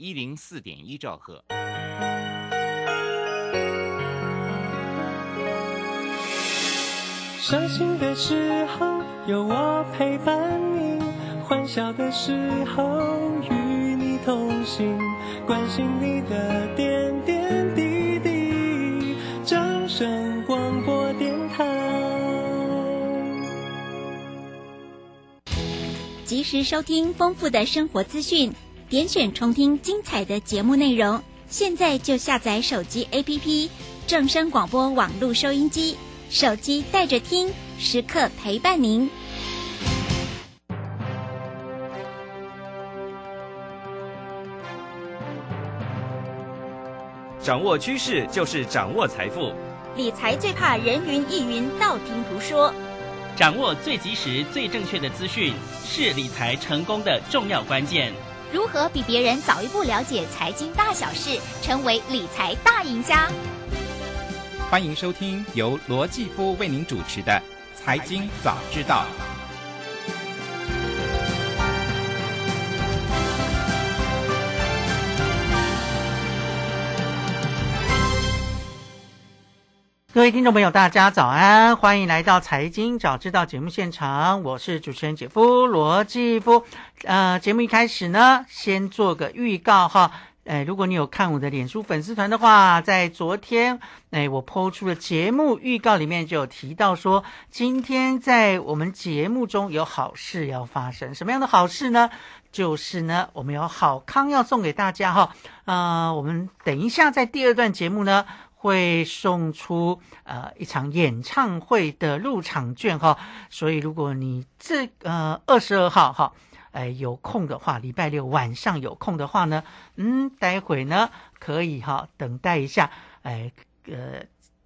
一零四点一兆赫。伤心的时候有我陪伴你，欢笑的时候与你同行，关心你的点点滴滴。掌声广播电台，及时收听丰富的生活资讯，点选重听精彩的节目内容。现在就下载手机 APP 正声广播网络收音机。手机带着听，时刻陪伴您。掌握趋势就是掌握财富，理财最怕人云亦云、道听途说。掌握最及时、最正确的资讯，是理财成功的重要关键。如何比别人早一步了解财经大小事，成为理财大赢家？欢迎收听由罗继夫为您主持的《财经早知道》。各位听众朋友，大家早安，欢迎来到《财经早知道》节目现场，我是主持人姐夫罗继夫。呃，节目一开始呢，先做个预告哈。哎，如果你有看我的脸书粉丝团的话，在昨天，哎，我抛出了节目预告里面就有提到说，今天在我们节目中有好事要发生。什么样的好事呢？就是呢，我们有好康要送给大家哈。呃，我们等一下在第二段节目呢，会送出呃一场演唱会的入场券哈。所以如果你这呃二十二号哈。哎，有空的话，礼拜六晚上有空的话呢，嗯，待会呢可以哈，等待一下，哎，呃。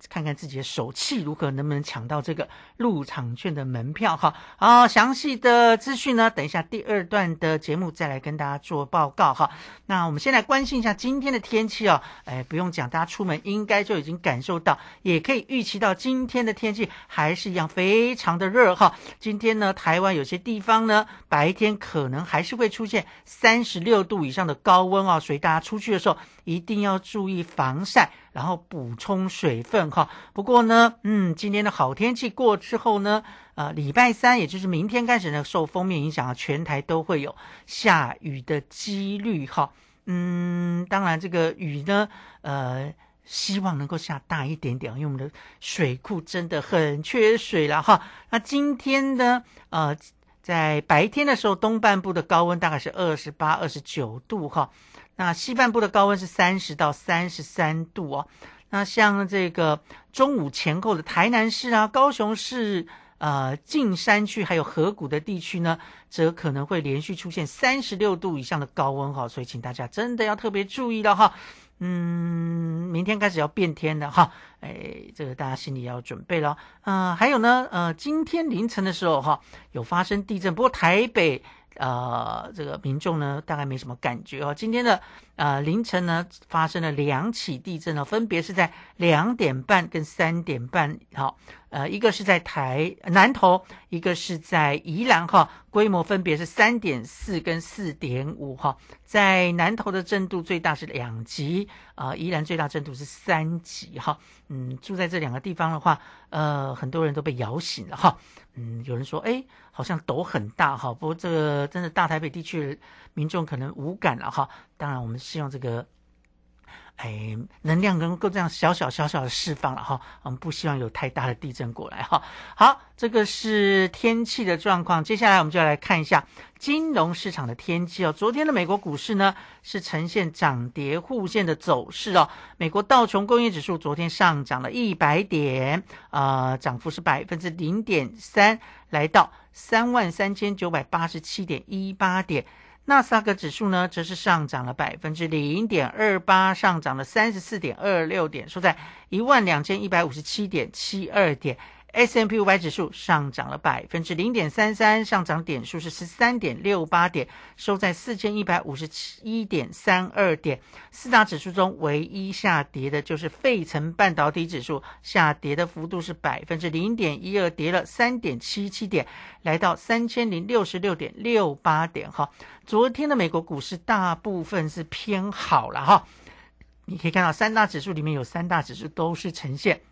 看看自己的手气如何，能不能抢到这个入场券的门票哈？好，详细的资讯呢，等一下第二段的节目再来跟大家做报告哈。那我们先来关心一下今天的天气哦。哎，不用讲，大家出门应该就已经感受到，也可以预期到今天的天气还是一样非常的热哈。今天呢，台湾有些地方呢，白天可能还是会出现三十六度以上的高温哦，所以大家出去的时候一定要注意防晒。然后补充水分哈。不过呢，嗯，今天的好天气过之后呢，呃，礼拜三也就是明天开始呢，受封面影响啊，全台都会有下雨的几率哈。嗯，当然这个雨呢，呃，希望能够下大一点点，因为我们的水库真的很缺水了哈。那今天呢，呃，在白天的时候，东半部的高温大概是二十八、二十九度哈。那西半部的高温是三十到三十三度哦。那像这个中午前后的台南市啊、高雄市、呃、近山区还有河谷的地区呢，则可能会连续出现三十六度以上的高温哈。所以请大家真的要特别注意了哈。嗯，明天开始要变天的哈。哎，这个大家心里要准备了。嗯，还有呢，呃，今天凌晨的时候哈，有发生地震，不过台北。呃，这个民众呢，大概没什么感觉哦。今天的呃凌晨呢，发生了两起地震呢，分别是在两点半跟三点半。好，呃，一个是在台南头，一个是在宜兰哈，规模分别是三点四跟四点五哈。在南头的震度最大是两级，啊，宜兰最大震度是三级哈。嗯，住在这两个地方的话，呃，很多人都被摇醒了哈。嗯，有人说，哎，好像抖很大哈，不过这个真的大台北地区民众可能无感了哈。当然，我们是用这个。哎，能量能够这样小小小小的释放了哈，我们不希望有太大的地震过来哈。好，这个是天气的状况，接下来我们就来看一下金融市场的天气哦。昨天的美国股市呢是呈现涨跌互现的走势哦。美国道琼工业指数昨天上涨了一百点，啊，涨幅是百分之零点三，来到三万三千九百八十七点一八点。纳斯达克指数呢，则是上涨了百分之零点二八，上涨了三十四点二六点，收在一万两千一百五十七点七二点。S M P 五百指数上涨了百分之零点三三，上涨点数是十三点六八点，收在四千一百五十七一点三二点。四大指数中唯一下跌的就是费城半导体指数，下跌的幅度是百分之零点一二，跌了三点七七点，来到三千零六十六点六八点。哈，昨天的美国股市大部分是偏好了哈，你可以看到三大指数里面有三大指数都是呈现。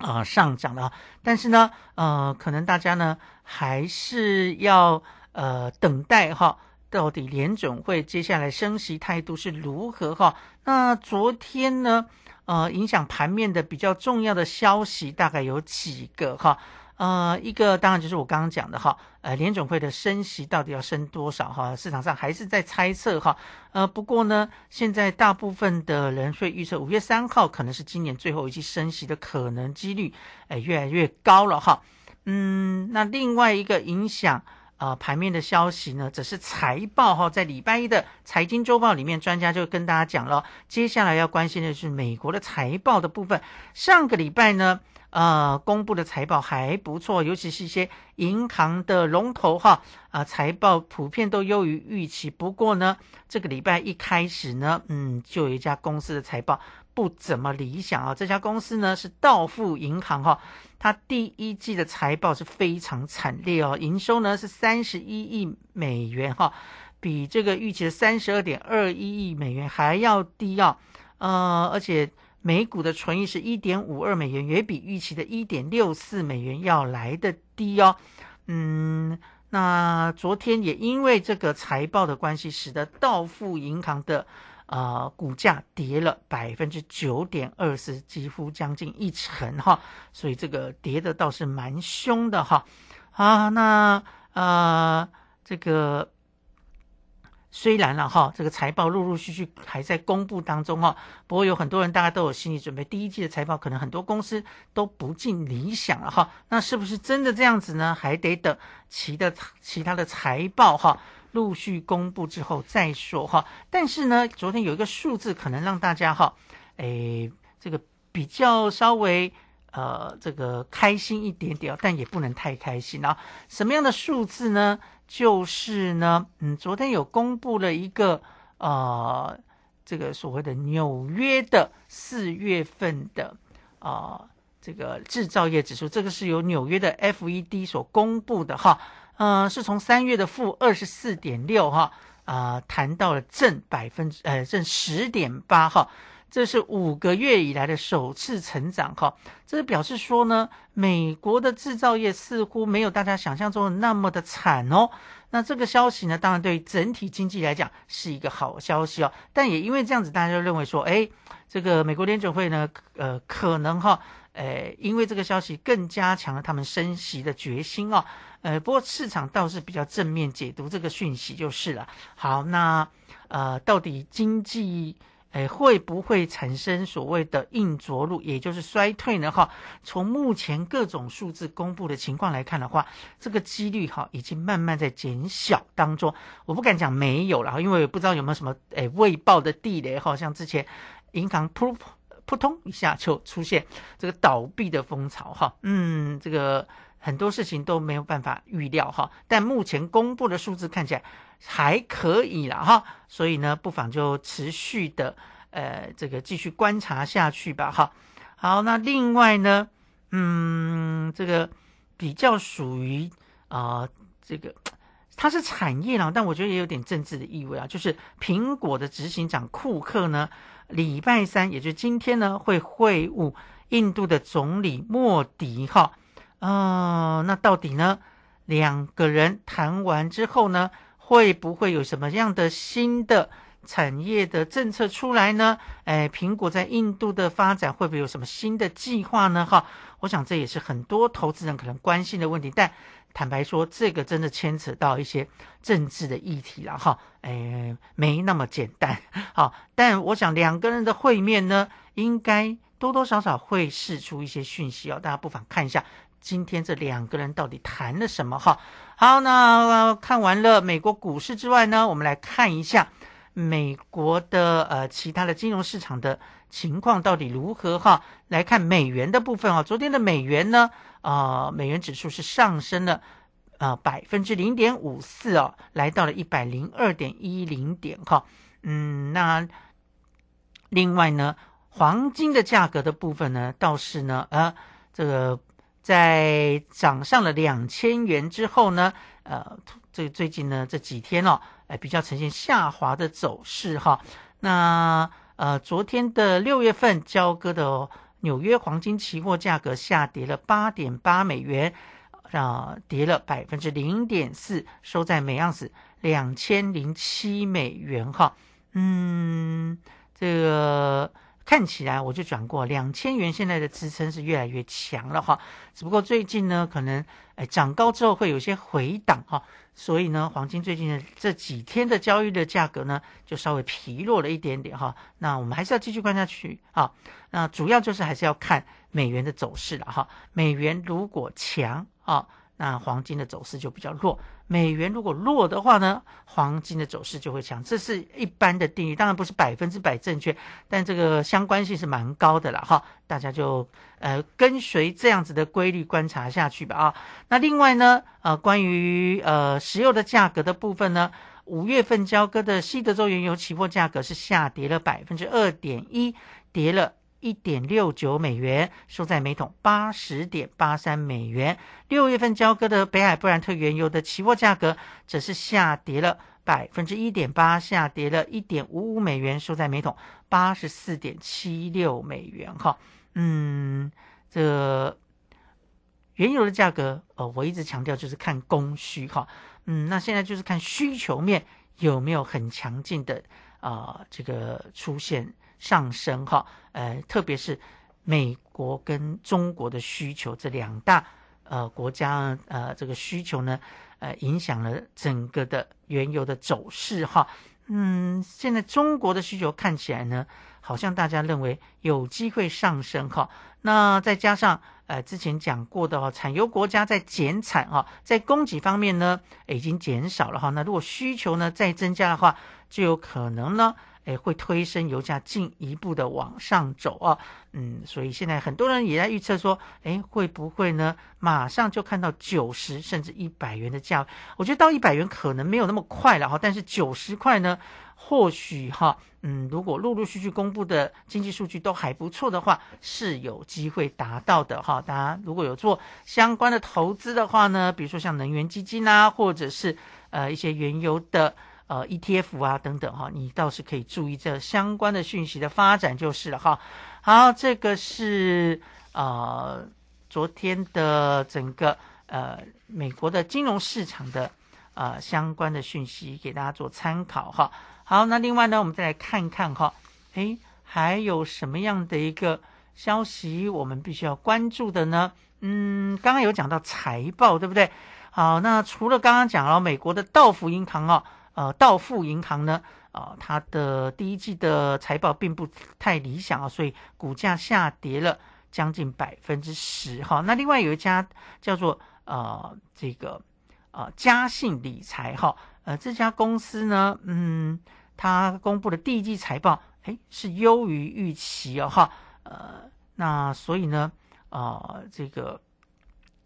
啊，上涨了，但是呢，呃，可能大家呢还是要呃等待哈，到底联准会接下来升息态度是如何哈？那昨天呢，呃，影响盘面的比较重要的消息大概有几个哈。呃，一个当然就是我刚刚讲的哈，呃，联总会的升息到底要升多少哈？市场上还是在猜测哈。呃，不过呢，现在大部分的人会预测五月三号可能是今年最后一期升息的可能几率，哎，越来越高了哈。嗯，那另外一个影响啊盘面的消息呢，则是财报哈，在礼拜一的财经周报里面，专家就跟大家讲了，接下来要关心的是美国的财报的部分。上个礼拜呢。呃，公布的财报还不错，尤其是一些银行的龙头哈，啊，财报普遍都优于预期。不过呢，这个礼拜一开始呢，嗯，就有一家公司的财报不怎么理想啊。这家公司呢是道富银行哈，它第一季的财报是非常惨烈哦，营收呢是三十一亿美元哈，比这个预期的三十二点二一亿美元还要低啊，呃，而且。美股的存益是一点五二美元，也比预期的一点六四美元要来的低哦。嗯，那昨天也因为这个财报的关系，使得道富银行的呃股价跌了百分之九点二四，几乎将近一成哈。所以这个跌的倒是蛮凶的哈。啊，那呃这个。虽然了哈，这个财报陆陆续续还在公布当中哈，不过有很多人大家都有心理准备，第一季的财报可能很多公司都不尽理想了哈。那是不是真的这样子呢？还得等其的其他的财报哈陆续公布之后再说哈。但是呢，昨天有一个数字可能让大家哈，诶，这个比较稍微呃这个开心一点点，但也不能太开心啊。什么样的数字呢？就是呢，嗯，昨天有公布了一个呃，这个所谓的纽约的四月份的啊，这个制造业指数，这个是由纽约的 FED 所公布的哈，呃，是从三月的负二十四点六哈啊，谈到了正百分之呃正十点八哈。这是五个月以来的首次成长，哈，这表示说呢，美国的制造业似乎没有大家想象中的那么的惨哦。那这个消息呢，当然对整体经济来讲是一个好消息哦。但也因为这样子，大家就认为说，哎，这个美国联准会呢，呃，可能哈，呃，因为这个消息更加强了他们升息的决心哦。呃，不过市场倒是比较正面解读这个讯息就是了。好，那呃，到底经济？哎，会不会产生所谓的硬着陆，也就是衰退呢？哈，从目前各种数字公布的情况来看的话，这个几率哈已经慢慢在减小当中。我不敢讲没有了，因为不知道有没有什么哎未爆的地雷哈，像之前银行扑扑通一下就出现这个倒闭的风潮哈，嗯，这个。很多事情都没有办法预料哈，但目前公布的数字看起来还可以了哈，所以呢，不妨就持续的呃这个继续观察下去吧哈。好，那另外呢，嗯，这个比较属于啊这个它是产业啦，但我觉得也有点政治的意味啊，就是苹果的执行长库克呢，礼拜三，也就是今天呢，会会晤印度的总理莫迪哈。啊，那到底呢？两个人谈完之后呢，会不会有什么样的新的产业的政策出来呢？哎，苹果在印度的发展会不会有什么新的计划呢？哈，我想这也是很多投资人可能关心的问题。但坦白说，这个真的牵扯到一些政治的议题了，哈，哎，没那么简单。好，但我想两个人的会面呢，应该多多少少会释出一些讯息哦，大家不妨看一下。今天这两个人到底谈了什么？哈，好，那看完了美国股市之外呢，我们来看一下美国的呃其他的金融市场的情况到底如何哈？来看美元的部分啊，昨天的美元呢，啊，美元指数是上升了啊百分之零点五四哦，来到了一百零二点一零点哈。嗯，那另外呢，黄金的价格的部分呢，倒是呢，呃，这个在涨上了两千元之后呢，呃，这最近呢这几天哦。哎，比较呈现下滑的走势哈。那呃，昨天的六月份交割的纽约黄金期货价格下跌了八点八美元，啊，跌了百分之零点四，收在每盎司两千零七美元哈。嗯，这个看起来我就讲过，两千元现在的支撑是越来越强了哈。只不过最近呢，可能哎涨高之后会有些回档哈。所以呢，黄金最近的这几天的交易的价格呢，就稍微疲弱了一点点哈。那我们还是要继续观下去啊。那主要就是还是要看美元的走势了哈。美元如果强啊。那黄金的走势就比较弱，美元如果弱的话呢，黄金的走势就会强，这是一般的定义，当然不是百分之百正确，但这个相关性是蛮高的了哈，大家就呃跟随这样子的规律观察下去吧啊。那另外呢，呃，关于呃石油的价格的部分呢，五月份交割的西德州原油期货价格是下跌了百分之二点一，跌了。一点六九美元，收在每桶八十点八三美元。六月份交割的北海布兰特原油的期货价格则是下跌了百分之一点八，下跌了一点五五美元，收在每桶八十四点七六美元。哈，嗯，这原油的价格，呃，我一直强调就是看供需。哈，嗯，那现在就是看需求面有没有很强劲的啊，这个出现。上升哈，呃，特别是美国跟中国的需求这两大呃国家呃这个需求呢，呃影响了整个的原油的走势哈。嗯，现在中国的需求看起来呢，好像大家认为有机会上升哈。那再加上呃之前讲过的哈，产油国家在减产哈，在供给方面呢已经减少了哈。那如果需求呢再增加的话，就有可能呢。哎，会推升油价进一步的往上走啊，嗯，所以现在很多人也在预测说，哎，会不会呢？马上就看到九十甚至一百元的价？我觉得到一百元可能没有那么快了哈，但是九十块呢，或许哈，嗯，如果陆陆续续公布的经济数据都还不错的话，是有机会达到的哈。大家如果有做相关的投资的话呢，比如说像能源基金啊，或者是呃一些原油的。呃，ETF 啊等等哈，你倒是可以注意这相关的讯息的发展就是了哈。好，这个是呃昨天的整个呃美国的金融市场的呃相关的讯息，给大家做参考哈。好，那另外呢，我们再来看看哈，诶，还有什么样的一个消息我们必须要关注的呢？嗯，刚刚有讲到财报，对不对？好，那除了刚刚讲了美国的道富银行哦。呃，道富银行呢，啊，它的第一季的财报并不太理想啊，所以股价下跌了将近百分之十哈。那另外有一家叫做呃这个呃嘉信理财哈，呃这家公司呢，嗯，它公布的第一季财报，哎，是优于预期哦哈，呃，那所以呢，啊这个。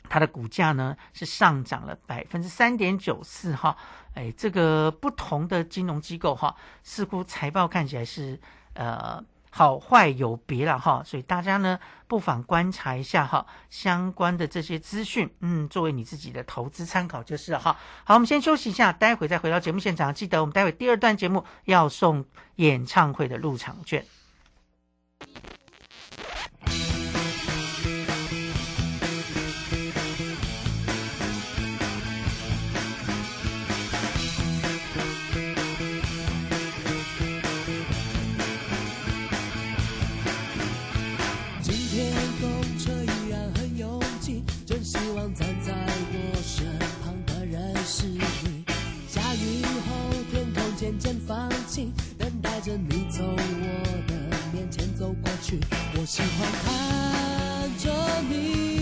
它的股价呢是上涨了百分之三点九四哈，哎，这个不同的金融机构哈，似乎财报看起来是呃好坏有别了哈，所以大家呢不妨观察一下哈相关的这些资讯，嗯，作为你自己的投资参考就是了哈。好，我们先休息一下，待会再回到节目现场。记得我们待会第二段节目要送演唱会的入场券。真希望站在我身旁的人是你。下雨后，天空渐渐放晴，等待着你从我的面前走过去。我喜欢看着你。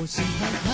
我喜欢看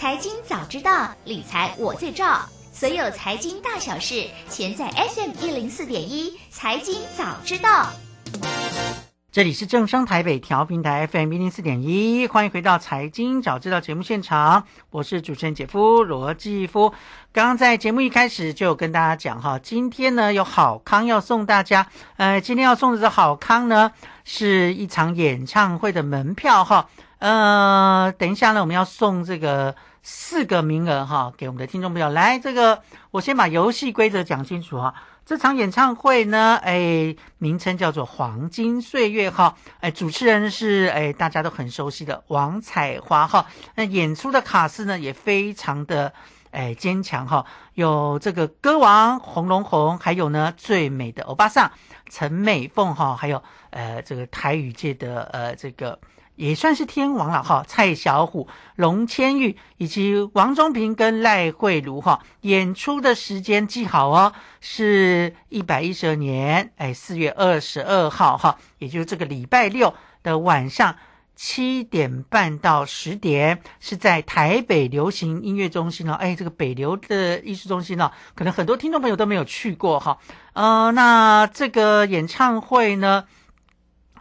财经早知道，理财我最照。所有财经大小事，全在 FM 一零四点一。财经早知道。这里是正声台北调频台 FM 一零四点一，欢迎回到财经早知道节目现场，我是主持人姐夫罗继夫。刚刚在节目一开始就跟大家讲哈，今天呢有好康要送大家，呃，今天要送的这好康呢是一场演唱会的门票哈，呃，等一下呢我们要送这个四个名额哈给我们的听众朋友，来，这个我先把游戏规则讲清楚哈。这场演唱会呢，哎，名称叫做《黄金岁月》哈，哎，主持人是哎大家都很熟悉的王彩华哈，那演出的卡司呢也非常的哎坚强哈，有这个歌王洪龙红，还有呢最美的欧巴桑陈美凤哈，还有呃这个台语界的呃这个。也算是天王了哈，蔡小虎、龙千玉以及王中平跟赖慧茹哈，演出的时间记好哦，是一百一十二年哎四月二十二号哈，也就是这个礼拜六的晚上七点半到十点，是在台北流行音乐中心哦，哎，这个北流的艺术中心哦，可能很多听众朋友都没有去过哈，呃，那这个演唱会呢？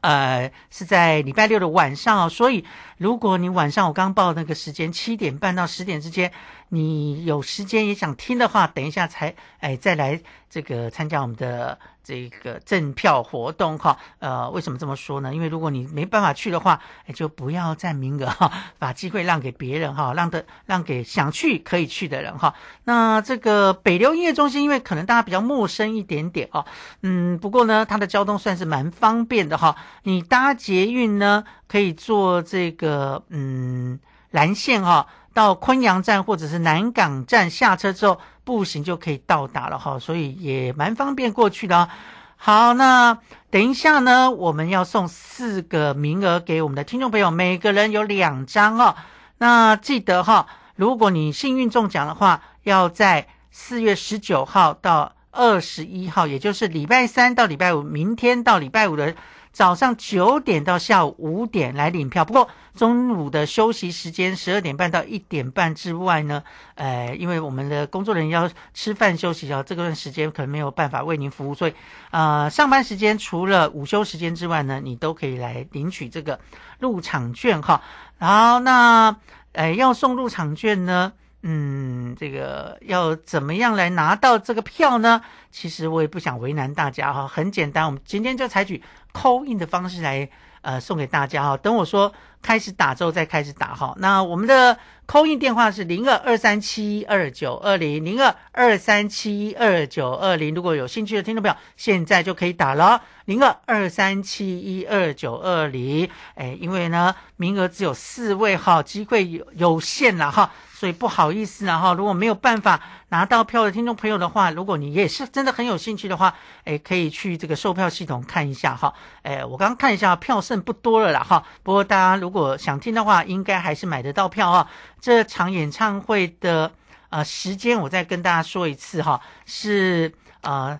呃，是在礼拜六的晚上哦，所以如果你晚上我刚报那个时间七点半到十点之间，你有时间也想听的话，等一下才哎再来这个参加我们的。这个赠票活动哈，呃，为什么这么说呢？因为如果你没办法去的话，就不要占名额哈，把机会让给别人哈，让的让给想去可以去的人哈。那这个北流音乐中心，因为可能大家比较陌生一点点哦，嗯，不过呢，它的交通算是蛮方便的哈。你搭捷运呢，可以坐这个嗯蓝线哈，到昆阳站或者是南港站下车之后。步行就可以到达了哈，所以也蛮方便过去的啊。好，那等一下呢，我们要送四个名额给我们的听众朋友，每个人有两张哦。那记得哈，如果你幸运中奖的话，要在四月十九号到二十一号，也就是礼拜三到礼拜五，明天到礼拜五的。早上九点到下午五点来领票，不过中午的休息时间十二点半到一点半之外呢，呃，因为我们的工作人员要吃饭休息啊，这段时间可能没有办法为您服务，所以呃，上班时间除了午休时间之外呢，你都可以来领取这个入场券哈。然后那呃，要送入场券呢？嗯，这个要怎么样来拿到这个票呢？其实我也不想为难大家哈，很简单，我们今天就采取扣印的方式来呃送给大家哈。等我说开始打之后再开始打哈。那我们的扣印电话是零二二三七二九二零零二二三七二九二零，如果有兴趣的听众朋友，现在就可以打了零二二三七一二九二零。哎，因为呢名额只有四位哈，机会有有限了哈。所以不好意思了哈，如果没有办法拿到票的听众朋友的话，如果你也是真的很有兴趣的话，哎，可以去这个售票系统看一下哈。哎，我刚刚看一下，票剩不多了啦哈。不过大家如如果想听的话，应该还是买得到票哈。这场演唱会的呃时间，我再跟大家说一次哈，是呃。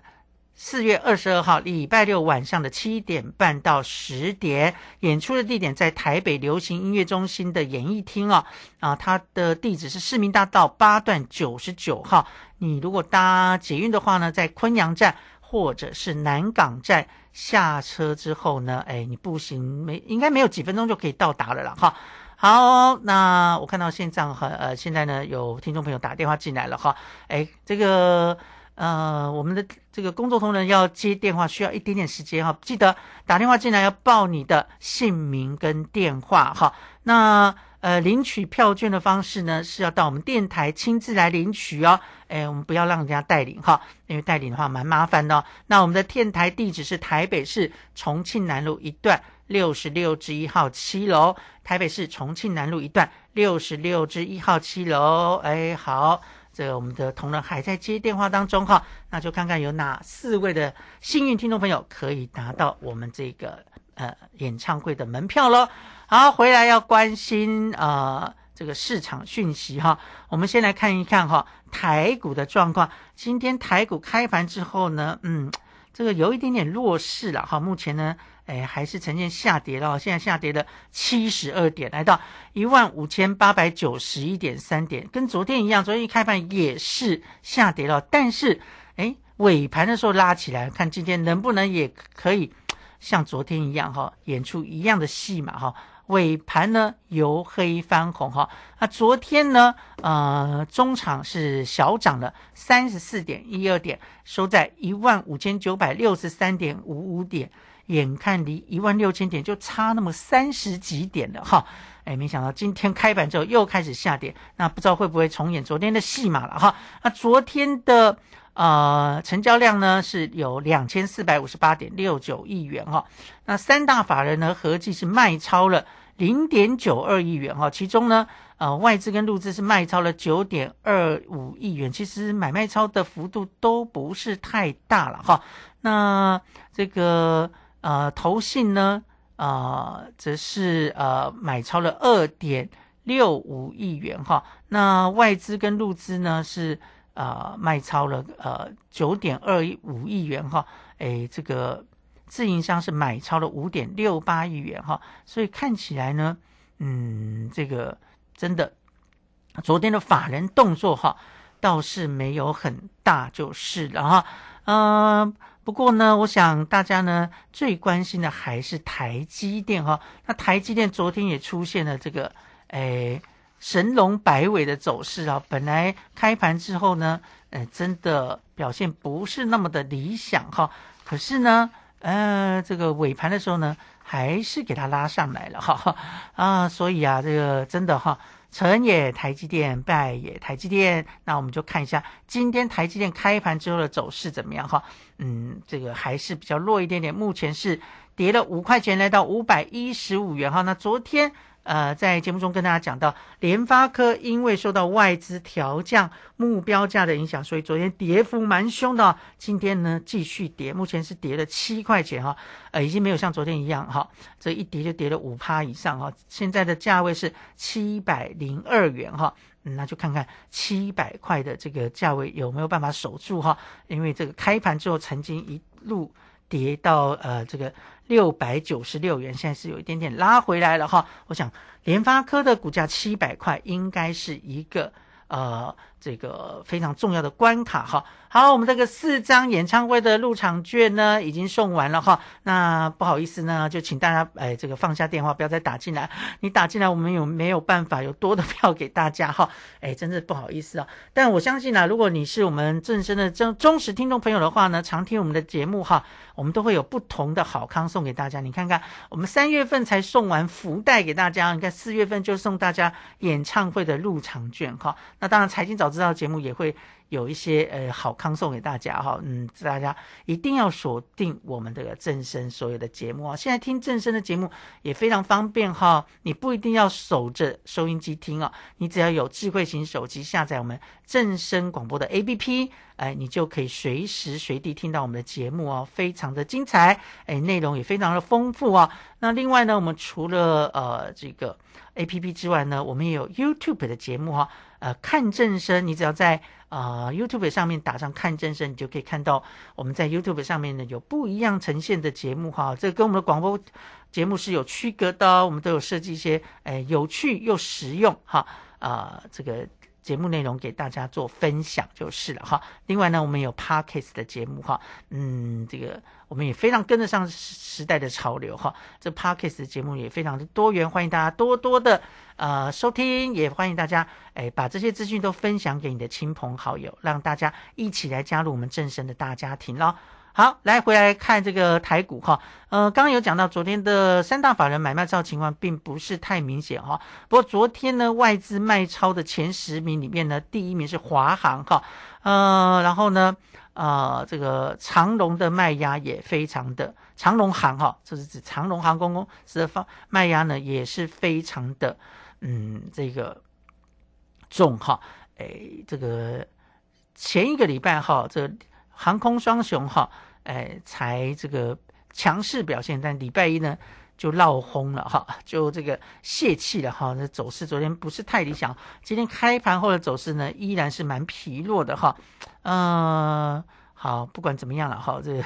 四月二十二号，礼拜六晚上的七点半到十点，演出的地点在台北流行音乐中心的演艺厅啊啊，它的地址是市民大道八段九十九号。你如果搭捷运的话呢，在昆阳站或者是南港站下车之后呢，哎，你步行没应该没有几分钟就可以到达了啦。哈。好，那我看到现在和呃现在呢有听众朋友打电话进来了哈，哎，这个。呃，我们的这个工作同仁要接电话，需要一点点时间哈。记得打电话进来要报你的姓名跟电话哈。那呃，领取票券的方式呢，是要到我们电台亲自来领取哦。哎，我们不要让人家代领哈，因为代领的话蛮麻烦的。那我们的电台地址是台北市重庆南路一段六十六至一号七楼，台北市重庆南路一段六十六至一号七楼。哎，好。这个我们的同仁还在接电话当中哈，那就看看有哪四位的幸运听众朋友可以拿到我们这个呃演唱会的门票喽。好，回来要关心呃这个市场讯息哈。我们先来看一看哈台股的状况。今天台股开盘之后呢，嗯，这个有一点点弱势了哈。目前呢。哎，还是呈现下跌了，现在下跌了七十二点，来到一万五千八百九十一点三点，跟昨天一样，昨天一开盘也是下跌了，但是哎，尾盘的时候拉起来，看今天能不能也可以像昨天一样哈，演出一样的戏码哈。尾盘呢由黑翻红哈，那昨天呢，呃，中场是小涨了三十四点一二点，收在一万五千九百六十三点五五点，眼看离一万六千点就差那么三十几点了哈，哎，没想到今天开盘之后又开始下跌，那不知道会不会重演昨天的戏码了哈？那昨天的呃成交量呢是有两千四百五十八点六九亿元哈，那三大法人呢合计是卖超了。零点九二亿元哈，其中呢，呃，外资跟入资是卖超了九点二五亿元，其实买卖超的幅度都不是太大了哈。那这个呃，投信呢，啊，则是呃买超了二点六五亿元哈。那外资跟入资呢是啊卖超了呃九点二五亿元哈。哎，这个。自营商是买超了五点六八亿元哈，所以看起来呢，嗯，这个真的，昨天的法人动作哈倒是没有很大就是了哈，嗯，不过呢，我想大家呢最关心的还是台积电哈，那台积电昨天也出现了这个诶神龙摆尾的走势啊，本来开盘之后呢，呃，真的表现不是那么的理想哈，可是呢。呃，这个尾盘的时候呢，还是给它拉上来了哈啊，所以啊，这个真的哈，成也台积电，败也台积电。那我们就看一下今天台积电开盘之后的走势怎么样哈？嗯，这个还是比较弱一点点，目前是跌了五块钱，来到五百一十五元哈。那昨天。呃，在节目中跟大家讲到，联发科因为受到外资调降目标价的影响，所以昨天跌幅蛮凶的。今天呢，继续跌，目前是跌了七块钱哈，呃，已经没有像昨天一样哈，这一跌就跌了五趴以上哈。现在的价位是七百零二元哈，那就看看七百块的这个价位有没有办法守住哈。因为这个开盘之后曾经一路跌到呃这个。六百九十六元，现在是有一点点拉回来了哈。我想联发科的股价七百块，应该是一个呃。这个非常重要的关卡哈，好，我们这个四张演唱会的入场券呢已经送完了哈，那不好意思呢，就请大家哎这个放下电话，不要再打进来，你打进来我们有没有办法有多的票给大家哈？哎，真的不好意思啊，但我相信呢，如果你是我们正声的忠忠实听众朋友的话呢，常听我们的节目哈，我们都会有不同的好康送给大家。你看看，我们三月份才送完福袋给大家，你看四月份就送大家演唱会的入场券哈，那当然财经早。知道节目也会有一些呃好康送给大家哈，嗯，大家一定要锁定我们这个正声所有的节目啊。现在听正声的节目也非常方便哈，你不一定要守着收音机听啊，你只要有智慧型手机下载我们正声广播的 APP，哎，你就可以随时随地听到我们的节目哦，非常的精彩，哎，内容也非常的丰富啊。那另外呢，我们除了呃这个 APP 之外呢，我们也有 YouTube 的节目哈。呃，看正声，你只要在啊 YouTube 上面打上“看正声”，你就可以看到我们在 YouTube 上面呢有不一样呈现的节目哈。这跟我们的广播节目是有区隔的，我们都有设计一些诶有趣又实用哈啊这个。节目内容给大家做分享就是了哈。另外呢，我们有 Parkes 的节目哈，嗯，这个我们也非常跟得上时代的潮流哈。这 Parkes 的节目也非常的多元，欢迎大家多多的呃收听，也欢迎大家哎把这些资讯都分享给你的亲朋好友，让大家一起来加入我们正神的大家庭喽。好，来回来看这个台股哈，呃，刚刚有讲到昨天的三大法人买卖超情况并不是太明显哈，不过昨天呢外资卖超的前十名里面呢，第一名是华航哈，呃，然后呢，呃，这个长龙的卖压也非常的，长龙航哈，这是指长龙航空公司的方卖压呢也是非常的，嗯，这个重哈，哎，这个前一个礼拜哈，这。航空双雄哈，哎，才这个强势表现，但礼拜一呢就闹轰了哈，就这个泄气了哈。那走势昨天不是太理想，今天开盘后的走势呢依然是蛮疲弱的哈。嗯，好，不管怎么样了哈，这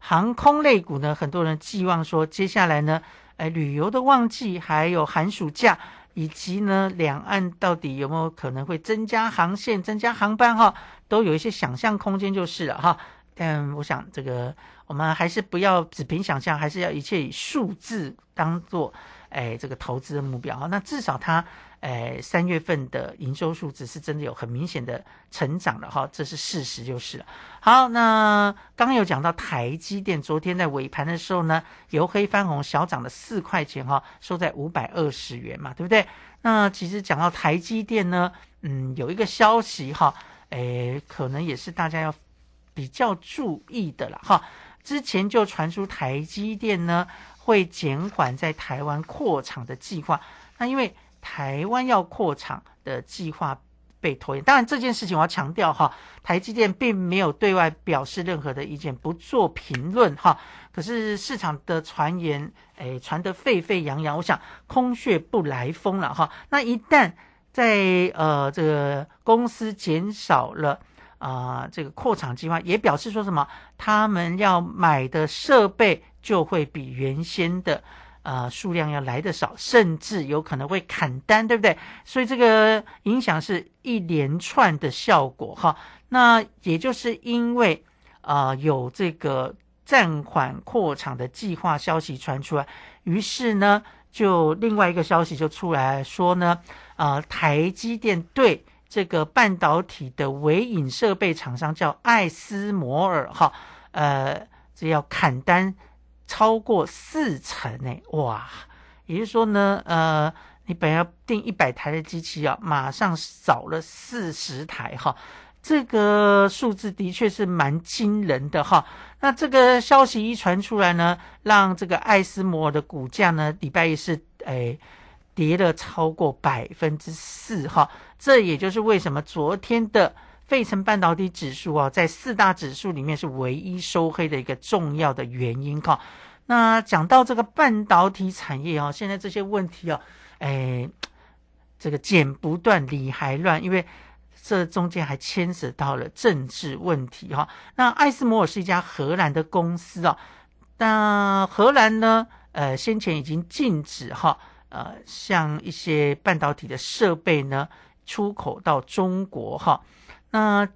航空类股呢，很多人寄望说接下来呢，哎，旅游的旺季，还有寒暑假，以及呢两岸到底有没有可能会增加航线、增加航班哈。都有一些想象空间就是了哈，但我想这个我们还是不要只凭想象，还是要一切以数字当做，哎，这个投资的目标哈。那至少它，哎，三月份的营收数字是真的有很明显的成长了哈，这是事实就是了。好，那刚刚有讲到台积电，昨天在尾盘的时候呢，由黑翻红，小涨了四块钱哈，收在五百二十元嘛，对不对？那其实讲到台积电呢，嗯，有一个消息哈，哎，可能也是大家要比较注意的了哈。之前就传出台积电呢会减缓在台湾扩厂的计划，那因为台湾要扩厂的计划被拖延，当然这件事情我要强调哈，台积电并没有对外表示任何的意见，不做评论哈。可是市场的传言，诶，传得沸沸扬扬，我想空穴不来风了哈。那一旦在呃这个公司减少了。啊，这个扩厂计划也表示说什么？他们要买的设备就会比原先的呃数量要来的少，甚至有可能会砍单，对不对？所以这个影响是一连串的效果哈。那也就是因为啊有这个暂缓扩厂的计划消息传出来，于是呢就另外一个消息就出来说呢，啊台积电对。这个半导体的微影设备厂商叫艾斯摩尔哈，呃，这要砍单超过四成呢，哇！也就是说呢，呃，你本来要订一百台的机器啊，马上少了四十台哈，这个数字的确是蛮惊人的哈。那这个消息一传出来呢，让这个艾斯摩尔的股价呢，礼拜一是诶。跌了超过百分之四哈，这也就是为什么昨天的费城半导体指数啊，在四大指数里面是唯一收黑的一个重要的原因哈。那讲到这个半导体产业啊，现在这些问题啊，哎，这个剪不断理还乱，因为这中间还牵涉到了政治问题哈。那艾斯摩尔是一家荷兰的公司啊，那荷兰呢，呃，先前已经禁止哈。呃，像一些半导体的设备呢，出口到中国哈，那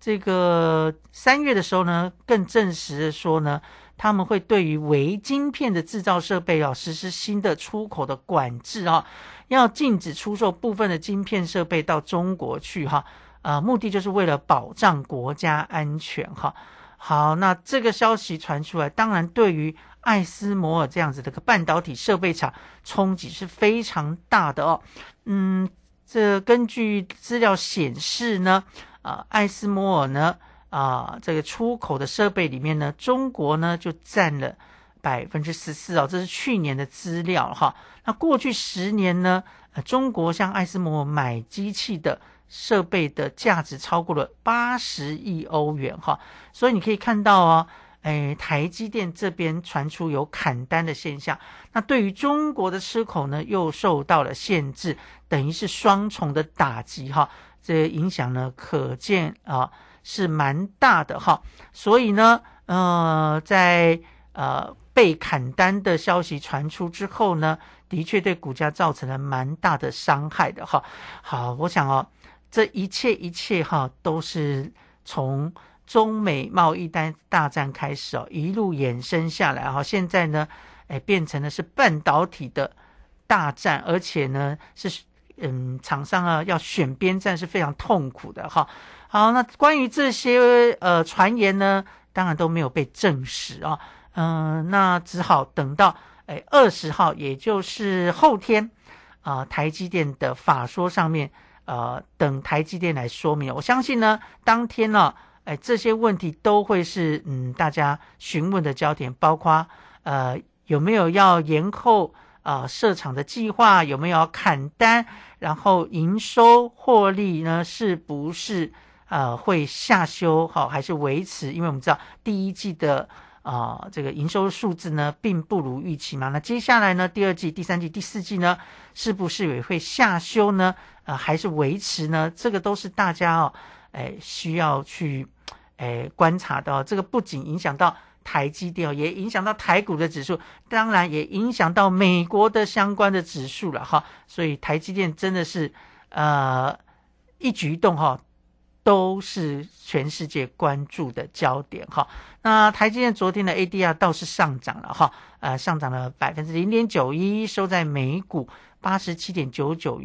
这个三月的时候呢，更证实说呢，他们会对于微晶片的制造设备啊，实施新的出口的管制啊，要禁止出售部分的晶片设备到中国去哈，啊，目的就是为了保障国家安全哈。好，那这个消息传出来，当然对于。艾斯摩尔这样子的个半导体设备厂冲击是非常大的哦。嗯，这根据资料显示呢，啊，艾斯摩尔呢，啊，这个出口的设备里面呢，中国呢就占了百分之十四哦，这是去年的资料哈。那过去十年呢，中国向艾斯摩尔买机器的设备的价值超过了八十亿欧元哈，所以你可以看到哦。哎，台积电这边传出有砍单的现象，那对于中国的出口呢，又受到了限制，等于是双重的打击哈。这影响呢，可见啊是蛮大的哈。所以呢，呃，在呃被砍单的消息传出之后呢，的确对股价造成了蛮大的伤害的哈。好，我想哦，这一切一切哈，都是从。中美贸易单大战开始哦，一路衍生下来哈，现在呢，哎，变成了是半导体的大战，而且呢是嗯，厂商啊要选边站是非常痛苦的哈。好，那关于这些呃传言呢，当然都没有被证实啊，嗯，那只好等到哎二十号，也就是后天啊，台积电的法说上面呃，等台积电来说明。我相信呢，当天呢。哎，这些问题都会是嗯大家询问的焦点，包括呃有没有要延后啊设厂的计划，有没有要砍单，然后营收获利呢是不是呃会下修好还是维持？因为我们知道第一季的啊这个营收数字呢并不如预期嘛，那接下来呢第二季、第三季、第四季呢是不是也会下修呢？呃还是维持呢？这个都是大家哦。哎，需要去哎观察到这个，不仅影响到台积电，也影响到台股的指数，当然也影响到美国的相关的指数了哈。所以台积电真的是呃一举一动哈，都是全世界关注的焦点哈。那台积电昨天的 ADR 倒是上涨了哈，呃，上涨了百分之零点九一，收在每股八十七点九九。